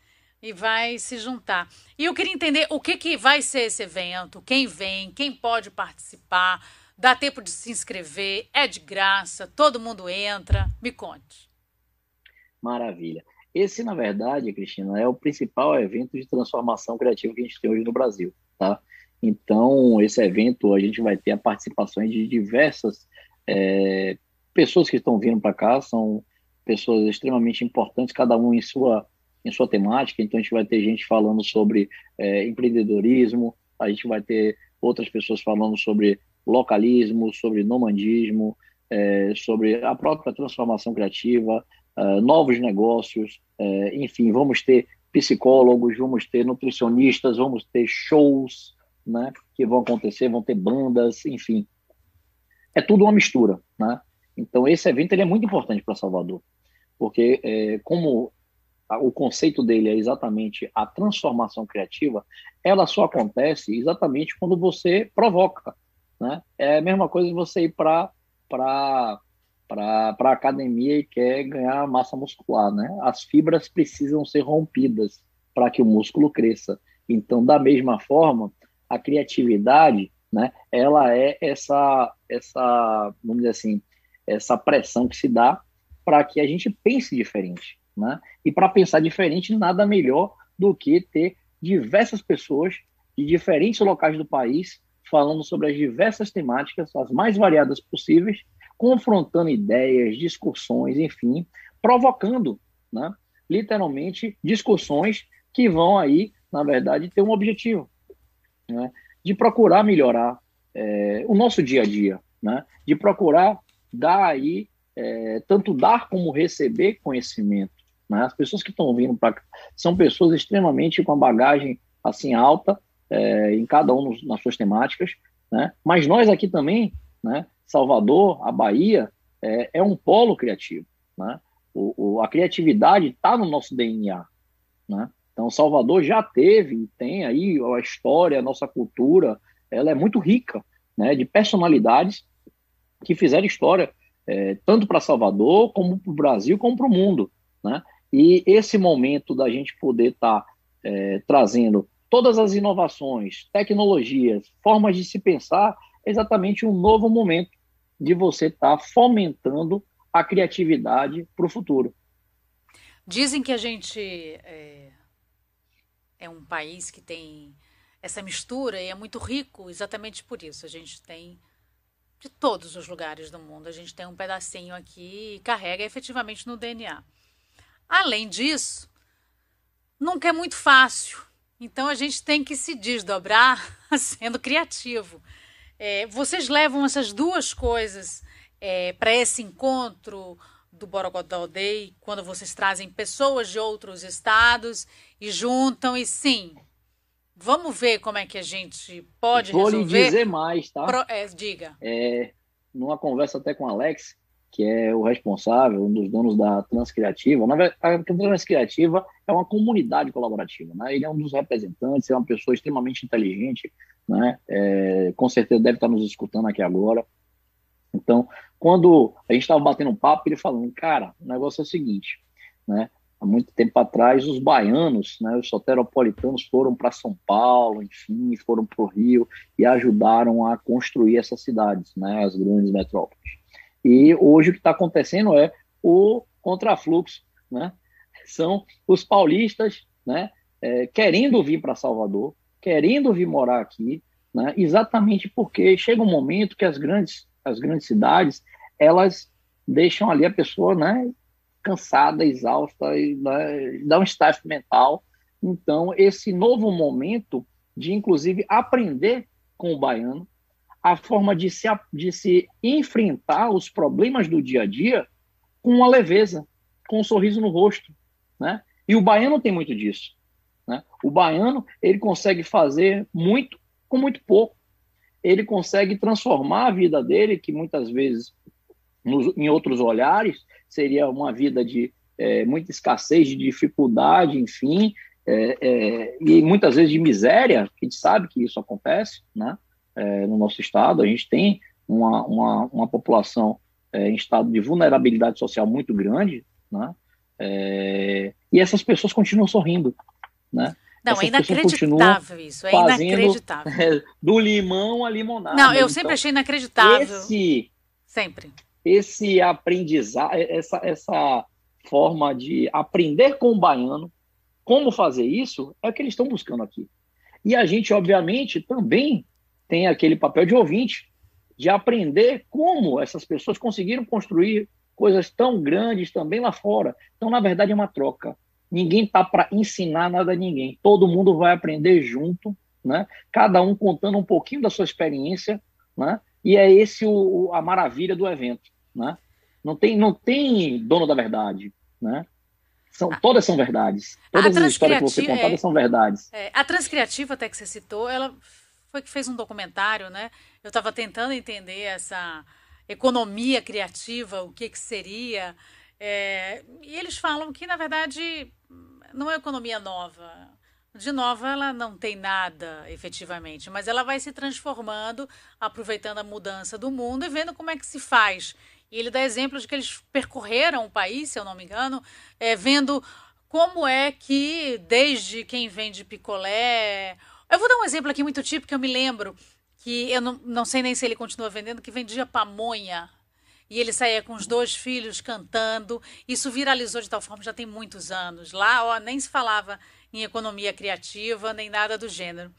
Speaker 1: e vai se juntar. E eu queria entender o que, que vai ser esse evento, quem vem, quem pode participar, dá tempo de se inscrever, é de graça, todo mundo entra. Me conte.
Speaker 2: Maravilha. Esse, na verdade, Cristina, é o principal evento de transformação criativa que a gente tem hoje no Brasil, tá? Então, esse evento, a gente vai ter a participação de diversas é, pessoas que estão vindo para cá, são pessoas extremamente importantes, cada um em sua, em sua temática. Então, a gente vai ter gente falando sobre é, empreendedorismo, a gente vai ter outras pessoas falando sobre localismo, sobre nomandismo, é, sobre a própria transformação criativa, uh, novos negócios, é, enfim, vamos ter psicólogos, vamos ter nutricionistas, vamos ter shows, né, que vão acontecer, vão ter bandas, enfim, é tudo uma mistura, né? Então esse evento ele é muito importante para Salvador, porque é, como o conceito dele é exatamente a transformação criativa, ela só acontece exatamente quando você provoca, né? É a mesma coisa de você ir para para para academia e quer ganhar massa muscular, né? As fibras precisam ser rompidas para que o músculo cresça. Então, da mesma forma, a criatividade, né? Ela é essa essa, vamos dizer assim, essa pressão que se dá para que a gente pense diferente, né? E para pensar diferente, nada melhor do que ter diversas pessoas de diferentes locais do país falando sobre as diversas temáticas, as mais variadas possíveis, confrontando ideias, discussões, enfim, provocando, né, literalmente, discussões que vão aí, na verdade, ter um objetivo, né, de procurar melhorar é, o nosso dia a dia, né, de procurar dar aí, é, tanto dar como receber conhecimento. Né? As pessoas que estão vindo para são pessoas extremamente com a bagagem assim alta é, em cada um nas suas temáticas, né? mas nós aqui também, né, Salvador, a Bahia, é, é um polo criativo. Né? O, o, a criatividade está no nosso DNA. Né? Então, Salvador já teve, tem aí a história, a nossa cultura, ela é muito rica né, de personalidades que fizeram história, é, tanto para Salvador, como para o Brasil, como para o mundo. Né? E esse momento da gente poder estar tá, é, trazendo todas as inovações, tecnologias, formas de se pensar, é exatamente um novo momento de você estar tá fomentando a criatividade para o futuro.
Speaker 1: Dizem que a gente é, é, um país que tem essa mistura e é muito rico exatamente por isso. A gente tem de todos os lugares do mundo, a gente tem um pedacinho aqui e carrega efetivamente no DNA. Além disso, nunca é muito fácil. Então a gente tem que se desdobrar sendo criativo. É, vocês levam essas duas coisas é, para esse encontro do Borogodó Day, quando vocês trazem pessoas de outros estados e juntam, e sim, vamos ver como é que a gente pode
Speaker 2: Vou
Speaker 1: resolver.
Speaker 2: Vou lhe dizer mais, tá?
Speaker 1: Pro, é, diga.
Speaker 2: É, numa conversa até com o Alex, que é o responsável, um dos donos da Transcriativa. Na verdade, a Transcriativa é uma comunidade colaborativa, né? Ele é um dos representantes, é uma pessoa extremamente inteligente, né? É, com certeza deve estar nos escutando aqui agora. Então, quando a gente estava batendo um papo, ele falando, cara, o negócio é o seguinte, né? Há muito tempo atrás, os baianos, né, os soteropolitanos foram para São Paulo, enfim, foram para o Rio e ajudaram a construir essas cidades, né, as grandes metrópoles. E hoje o que está acontecendo é o contrafluxo, né? São os paulistas, né? É, querendo vir para Salvador, querendo vir morar aqui, né? Exatamente porque chega um momento que as grandes, as grandes cidades, elas deixam ali a pessoa, né? Cansada, exausta, e né, dá um staff mental. Então, esse novo momento de, inclusive, aprender com o baiano, a forma de se, de se enfrentar os problemas do dia a dia com uma leveza, com um sorriso no rosto. Né? E o baiano tem muito disso. Né? O baiano ele consegue fazer muito com muito pouco. Ele consegue transformar a vida dele, que muitas vezes, nos, em outros olhares, seria uma vida de é, muita escassez, de dificuldade, enfim, é, é, e muitas vezes de miséria, a gente sabe que isso acontece, né? é, no nosso estado. A gente tem uma, uma, uma população é, em estado de vulnerabilidade social muito grande, né? É, e essas pessoas continuam sorrindo, né?
Speaker 1: Não, Essas é inacreditável isso, é inacreditável.
Speaker 2: do limão à limonada.
Speaker 1: Não, eu então, sempre achei inacreditável.
Speaker 2: Esse,
Speaker 1: sempre.
Speaker 2: Esse aprendizado, essa, essa forma de aprender com o baiano, como fazer isso, é o que eles estão buscando aqui. E a gente, obviamente, também tem aquele papel de ouvinte, de aprender como essas pessoas conseguiram construir coisas tão grandes também lá fora. Então, na verdade, é uma troca. Ninguém está para ensinar nada a ninguém. Todo mundo vai aprender junto, né? Cada um contando um pouquinho da sua experiência, né? E é esse o, a maravilha do evento, né? Não tem, não tem dono da verdade, né? São, todas são verdades. Todas as histórias que você contadas é, são verdades.
Speaker 1: É, a Transcriativa, até que você citou, ela foi que fez um documentário, né? Eu estava tentando entender essa economia criativa, o que, que seria. É, e eles falam que, na verdade, não é economia nova. De nova, ela não tem nada efetivamente, mas ela vai se transformando, aproveitando a mudança do mundo e vendo como é que se faz. E ele dá exemplos de que eles percorreram o país, se eu não me engano, é, vendo como é que, desde quem vende picolé. Eu vou dar um exemplo aqui muito típico que eu me lembro, que eu não, não sei nem se ele continua vendendo, que vendia pamonha e ele saía com os dois filhos cantando. Isso viralizou de tal forma já tem muitos anos. Lá, ó, nem se falava em economia criativa, nem nada do gênero.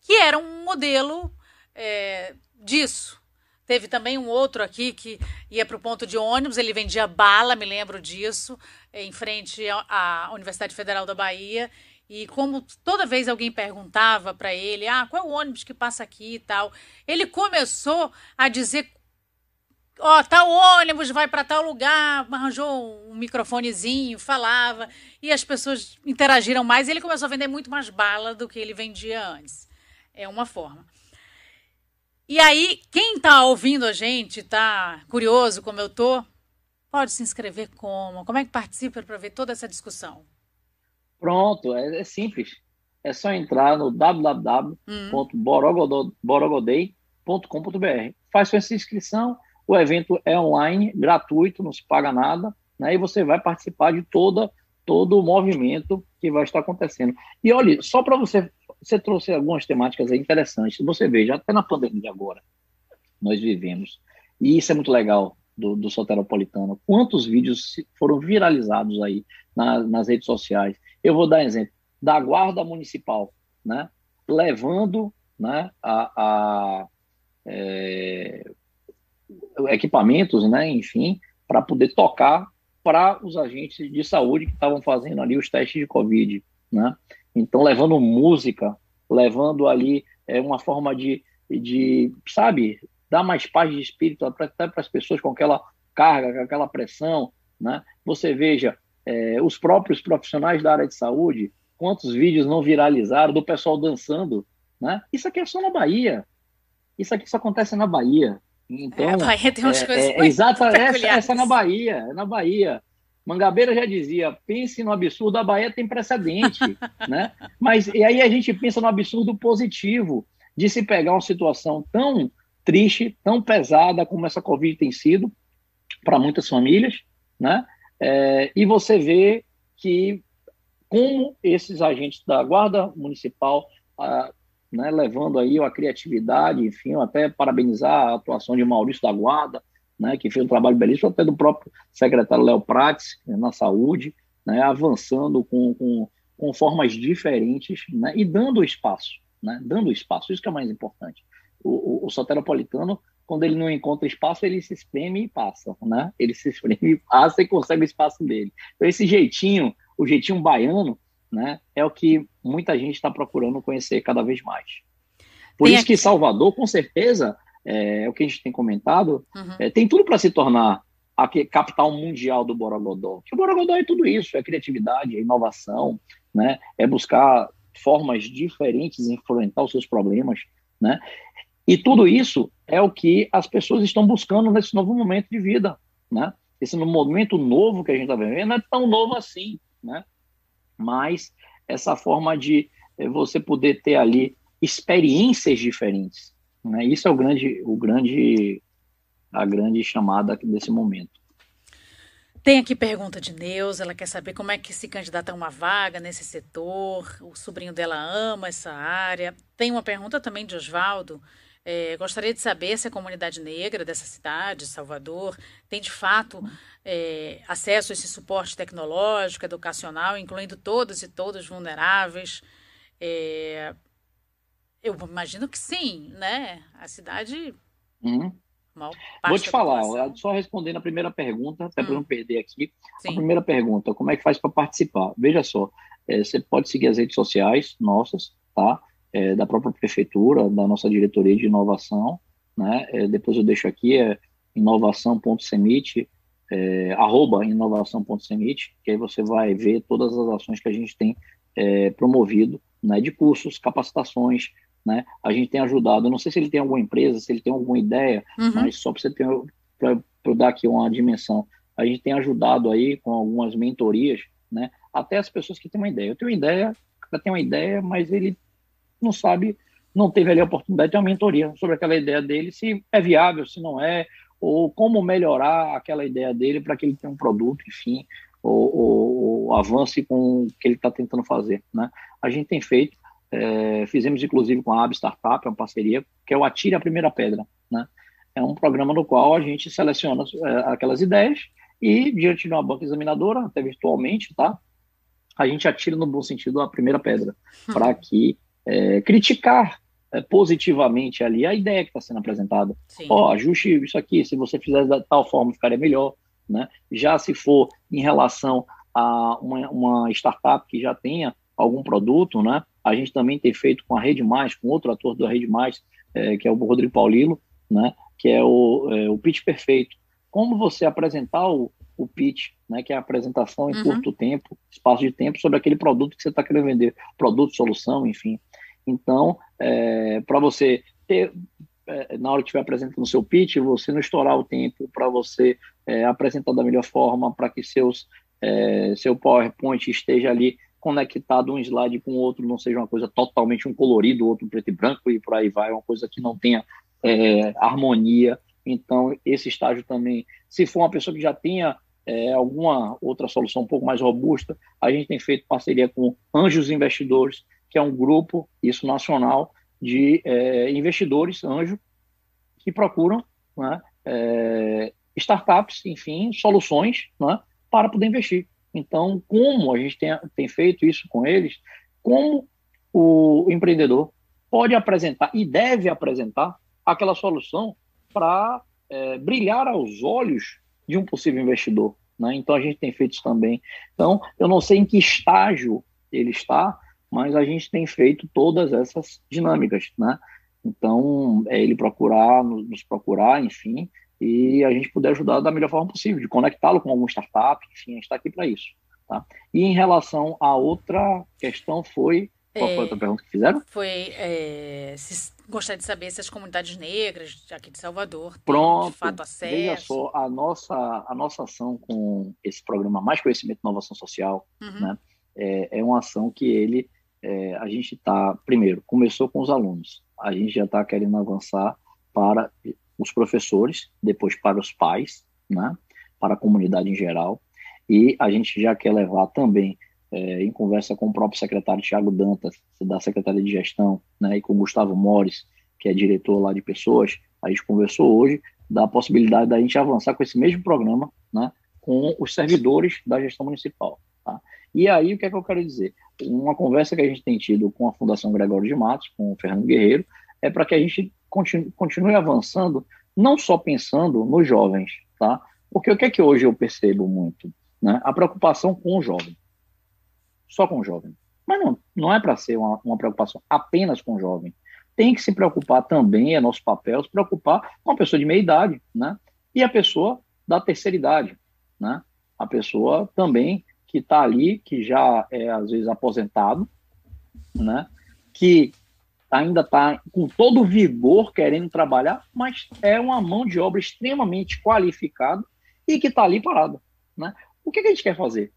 Speaker 1: Que era um modelo é, disso. Teve também um outro aqui que ia para o ponto de ônibus, ele vendia bala, me lembro disso, em frente à Universidade Federal da Bahia. E como toda vez alguém perguntava para ele, ah, qual é o ônibus que passa aqui e tal, ele começou a dizer ó, tal ônibus vai para tal lugar, arranjou um microfonezinho, falava, e as pessoas interagiram mais, e ele começou a vender muito mais bala do que ele vendia antes. É uma forma. E aí, quem está ouvindo a gente, está curioso como eu tô, pode se inscrever como? Como é que participa para ver toda essa discussão?
Speaker 2: Pronto, é, é simples. É só entrar no www.borogodei.com.br. Faz sua inscrição, o evento é online, gratuito, não se paga nada, né? E você vai participar de toda todo o movimento que vai estar acontecendo. E olha, só para você, você trouxe algumas temáticas interessantes. Você veja, até na pandemia agora, nós vivemos, e isso é muito legal do, do Soteropolitano. Quantos vídeos foram viralizados aí na, nas redes sociais? Eu vou dar exemplo da Guarda Municipal, né? Levando né, a, a é, equipamentos, né, enfim, para poder tocar para os agentes de saúde que estavam fazendo ali os testes de Covid, né? Então, levando música, levando ali é, uma forma de, de, sabe, dar mais paz de espírito até para as pessoas com aquela carga, com aquela pressão, né? Você veja, é, os próprios profissionais da área de saúde, quantos vídeos não viralizaram do pessoal dançando, né? Isso aqui é só na Bahia. Isso aqui só acontece na Bahia. Então, é, a Bahia tem umas é, coisas é, exato, essa, essa é na Bahia, é na Bahia. Mangabeira já dizia, pense no absurdo, a Bahia tem precedente, né? Mas e aí a gente pensa no absurdo positivo de se pegar uma situação tão triste, tão pesada como essa Covid tem sido para muitas famílias, né? É, e você vê que como esses agentes da Guarda Municipal ah, né, levando aí a criatividade, enfim, até parabenizar a atuação de Maurício da Guarda, né, que fez um trabalho belíssimo, até do próprio secretário Léo Prates, né, na saúde, né, avançando com, com, com, formas diferentes né, e dando espaço, né, dando espaço, isso que é mais importante. O, o, o soteropolitano, quando ele não encontra espaço, ele se espreme e passa, né? Ele se espreme e passa e consegue o espaço dele. Então, esse jeitinho, o jeitinho baiano, né, é o que muita gente está procurando conhecer cada vez mais. Por tem isso aqui... que Salvador, com certeza, é, é, o que a gente tem comentado, uhum. é, tem tudo para se tornar a capital mundial do Borogodó. Que o Borogodó é tudo isso, é criatividade, é inovação, né, é buscar formas diferentes de enfrentar os seus problemas, né? E tudo isso é o que as pessoas estão buscando nesse novo momento de vida, né? Esse momento novo que a gente está vivendo não é tão novo assim, né? Mas essa forma de eh, você poder ter ali experiências diferentes. Né? Isso é o grande, o grande, a grande chamada desse momento.
Speaker 1: Tem aqui pergunta de Neuza, ela quer saber como é que se candidata a uma vaga nesse setor, o sobrinho dela ama essa área. Tem uma pergunta também de Oswaldo, é, gostaria de saber se a comunidade negra dessa cidade, Salvador, tem de fato é, acesso a esse suporte tecnológico, educacional, incluindo todos e todas vulneráveis. É, eu imagino que sim, né? A cidade
Speaker 2: uhum. Vou te falar, só respondendo a primeira pergunta, até hum. para não perder aqui. Sim. A primeira pergunta, como é que faz para participar? Veja só, é, você pode seguir as redes sociais nossas, tá? É, da própria prefeitura, da nossa diretoria de inovação, né? É, depois eu deixo aqui, é inovação.semite, é, arroba inovação.semite, que aí você vai ver todas as ações que a gente tem é, promovido, né? De cursos, capacitações, né? A gente tem ajudado, não sei se ele tem alguma empresa, se ele tem alguma ideia, uhum. mas só para você ter para dar aqui uma dimensão, a gente tem ajudado aí com algumas mentorias, né? Até as pessoas que têm uma ideia. Eu tenho uma ideia, tenho uma ideia, mas ele não sabe, não teve ali a oportunidade de ter uma mentoria sobre aquela ideia dele, se é viável, se não é, ou como melhorar aquela ideia dele para que ele tenha um produto, enfim, ou, ou, ou avance com o que ele está tentando fazer, né? A gente tem feito é, fizemos inclusive com a AB Startup, é uma parceria, que é o Atire a Primeira Pedra. Né? É um programa no qual a gente seleciona é, aquelas ideias e, diante de uma banca examinadora, até virtualmente, tá? a gente atira no bom sentido a primeira pedra, hum. para que é, criticar é, positivamente ali a ideia que está sendo apresentada. Ó, oh, ajuste isso aqui, se você fizer de tal forma, ficaria melhor. Né? Já se for em relação a uma, uma startup que já tenha algum produto, né? A gente também tem feito com a Rede Mais, com outro ator da Rede Mais, é, que é o Rodrigo Paulilo, né? Que é o, é, o pitch perfeito. Como você apresentar o, o pitch, né? Que é a apresentação em uhum. curto tempo, espaço de tempo sobre aquele produto que você está querendo vender, produto, solução, enfim. Então, é, para você ter é, na hora que estiver apresentando o seu pitch, você não estourar o tempo para você é, apresentar da melhor forma, para que seus, é, seu PowerPoint esteja ali conectado um slide com o outro, não seja uma coisa totalmente um colorido, outro preto e branco e por aí vai, uma coisa que não tenha é, harmonia. Então, esse estágio também, se for uma pessoa que já tenha é, alguma outra solução um pouco mais robusta, a gente tem feito parceria com Anjos Investidores, que é um grupo, isso nacional, de é, investidores anjo que procuram né, é, startups, enfim, soluções né, para poder investir. Então, como a gente tem, tem feito isso com eles, como o empreendedor pode apresentar e deve apresentar aquela solução para é, brilhar aos olhos de um possível investidor. Né? Então, a gente tem feito isso também. Então, eu não sei em que estágio ele está, mas a gente tem feito todas essas dinâmicas. Né? Então, é ele procurar, nos procurar, enfim, e a gente puder ajudar da melhor forma possível, de conectá-lo com alguma startup, enfim, a gente está aqui para isso. Tá? E em relação à outra questão foi. Qual foi a outra é, pergunta que fizeram?
Speaker 1: Foi é, se, gostaria de saber se as comunidades negras aqui de Salvador
Speaker 2: Pronto, de fato acesso. Veja só, a nossa, a nossa ação com esse programa Mais Conhecimento e Inovação Social uhum. né, é, é, uma ação que ele. É, a gente está, primeiro, começou com os alunos, a gente já está querendo avançar para os professores, depois para os pais, né, para a comunidade em geral, e a gente já quer levar também, é, em conversa com o próprio secretário Tiago Dantas, da Secretaria de Gestão, né, e com o Gustavo Mores, que é diretor lá de pessoas, a gente conversou hoje da possibilidade da gente avançar com esse mesmo programa, né, com os servidores da gestão municipal. Tá? E aí, o que é que eu quero dizer? Uma conversa que a gente tem tido com a Fundação Gregório de Matos, com o Fernando Guerreiro, é para que a gente continue, continue avançando, não só pensando nos jovens, tá? Porque o que é que hoje eu percebo muito? Né? A preocupação com o jovem. Só com o jovem. Mas não, não é para ser uma, uma preocupação apenas com o jovem. Tem que se preocupar também, é nosso papel, se preocupar com a pessoa de meia idade, né? E a pessoa da terceira idade, né? A pessoa também que está ali, que já é às vezes aposentado, né? Que ainda está com todo o vigor querendo trabalhar, mas é uma mão de obra extremamente qualificada e que está ali parada. Né? O que, que, a gente quer fazer?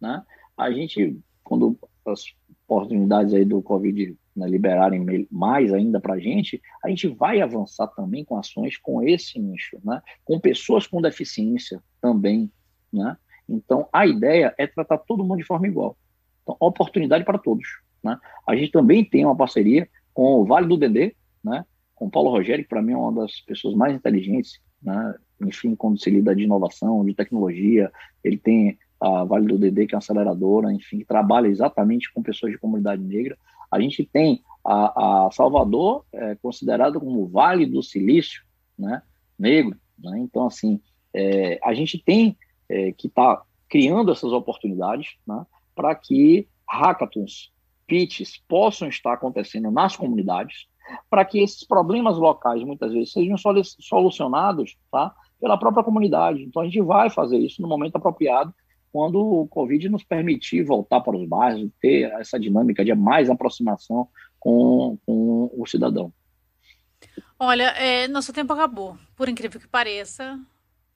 Speaker 2: Né? A gente, quando as oportunidades aí do Covid né, liberarem mais ainda para a gente, a gente vai avançar também com ações com esse nicho, né? com pessoas com deficiência também, né? Então, a ideia é tratar todo mundo de forma igual. Então, oportunidade para todos, né? A gente também tem uma parceria com o Vale do Dedê, né? Com o Paulo Rogério, que para mim é uma das pessoas mais inteligentes, né? Enfim, quando se lida de inovação, de tecnologia, ele tem a Vale do Dedê, que é uma aceleradora, enfim, que trabalha exatamente com pessoas de comunidade negra. A gente tem a, a Salvador, é, considerada como Vale do Silício, né? Negro, né? Então, assim, é, a gente tem é, que estar tá criando essas oportunidades né, para que hackathons, pitches possam estar acontecendo nas comunidades, para que esses problemas locais muitas vezes sejam solucionados tá, pela própria comunidade. Então a gente vai fazer isso no momento apropriado, quando o Covid nos permitir voltar para os bairros, ter essa dinâmica de mais aproximação com, com o cidadão.
Speaker 1: Olha, é, nosso tempo acabou. Por incrível que pareça,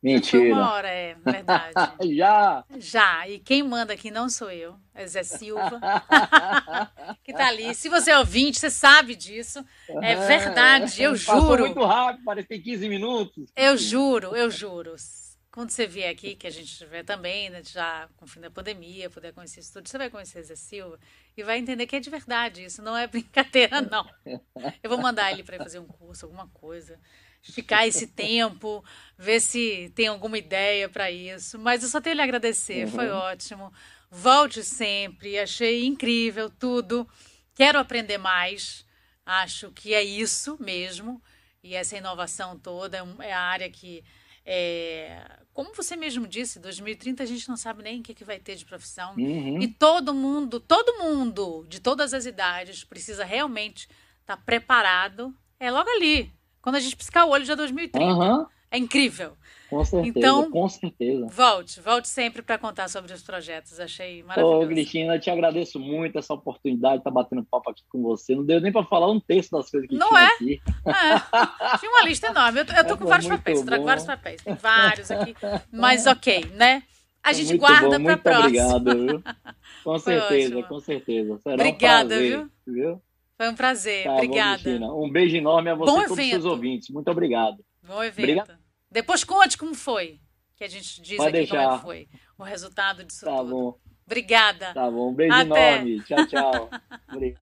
Speaker 2: Mentira.
Speaker 1: uma hora, é verdade.
Speaker 2: Já!
Speaker 1: Já. E quem manda aqui não sou eu, é Zé Silva, que tá ali. Se você é ouvinte, você sabe disso. É verdade, eu juro. Passou
Speaker 2: muito rápido, parece que tem 15 minutos.
Speaker 1: Eu juro, eu juro. Quando você vier aqui, que a gente estiver também, né, já com o fim da pandemia, puder conhecer isso tudo, você vai conhecer Zé Silva e vai entender que é de verdade. Isso não é brincadeira, não. Eu vou mandar ele para fazer um curso, alguma coisa ficar esse tempo, ver se tem alguma ideia para isso. Mas eu só tenho a lhe agradecer, uhum. foi ótimo. Volte sempre, achei incrível tudo. Quero aprender mais. Acho que é isso mesmo. E essa inovação toda é, é a área que, é, como você mesmo disse, 2030 a gente não sabe nem o que, que vai ter de profissão. Uhum. E todo mundo, todo mundo, de todas as idades, precisa realmente estar tá preparado. É logo ali, quando a gente piscar o olho já é 2030. Uhum. É incrível.
Speaker 2: Com certeza, então, com certeza.
Speaker 1: Volte, volte sempre para contar sobre os projetos. Achei maravilhoso.
Speaker 2: Ô, Cristina, eu te agradeço muito essa oportunidade de estar tá batendo papo aqui com você. Não deu nem para falar um terço das coisas que
Speaker 1: Não
Speaker 2: tinha
Speaker 1: é?
Speaker 2: aqui.
Speaker 1: É. Tinha uma lista enorme. Eu, eu tô é, com vários papéis, bom. trago vários papéis. Tem vários aqui. Mas ok, né? A gente muito guarda para próxima.
Speaker 2: Obrigado, viu? Com certeza, com certeza. Será
Speaker 1: Obrigada,
Speaker 2: um prazer,
Speaker 1: viu?
Speaker 2: viu?
Speaker 1: Foi um prazer. Tá, Obrigada.
Speaker 2: Bom, um beijo enorme a você e todos os seus ouvintes. Muito obrigado.
Speaker 1: Bom evento. Obrigado. Depois conte como foi. Que a gente diz Pode aqui deixar. como é foi o resultado disso
Speaker 2: tá
Speaker 1: tudo.
Speaker 2: Bom.
Speaker 1: Obrigada.
Speaker 2: Tá bom. Um beijo Até. enorme. Tchau, tchau.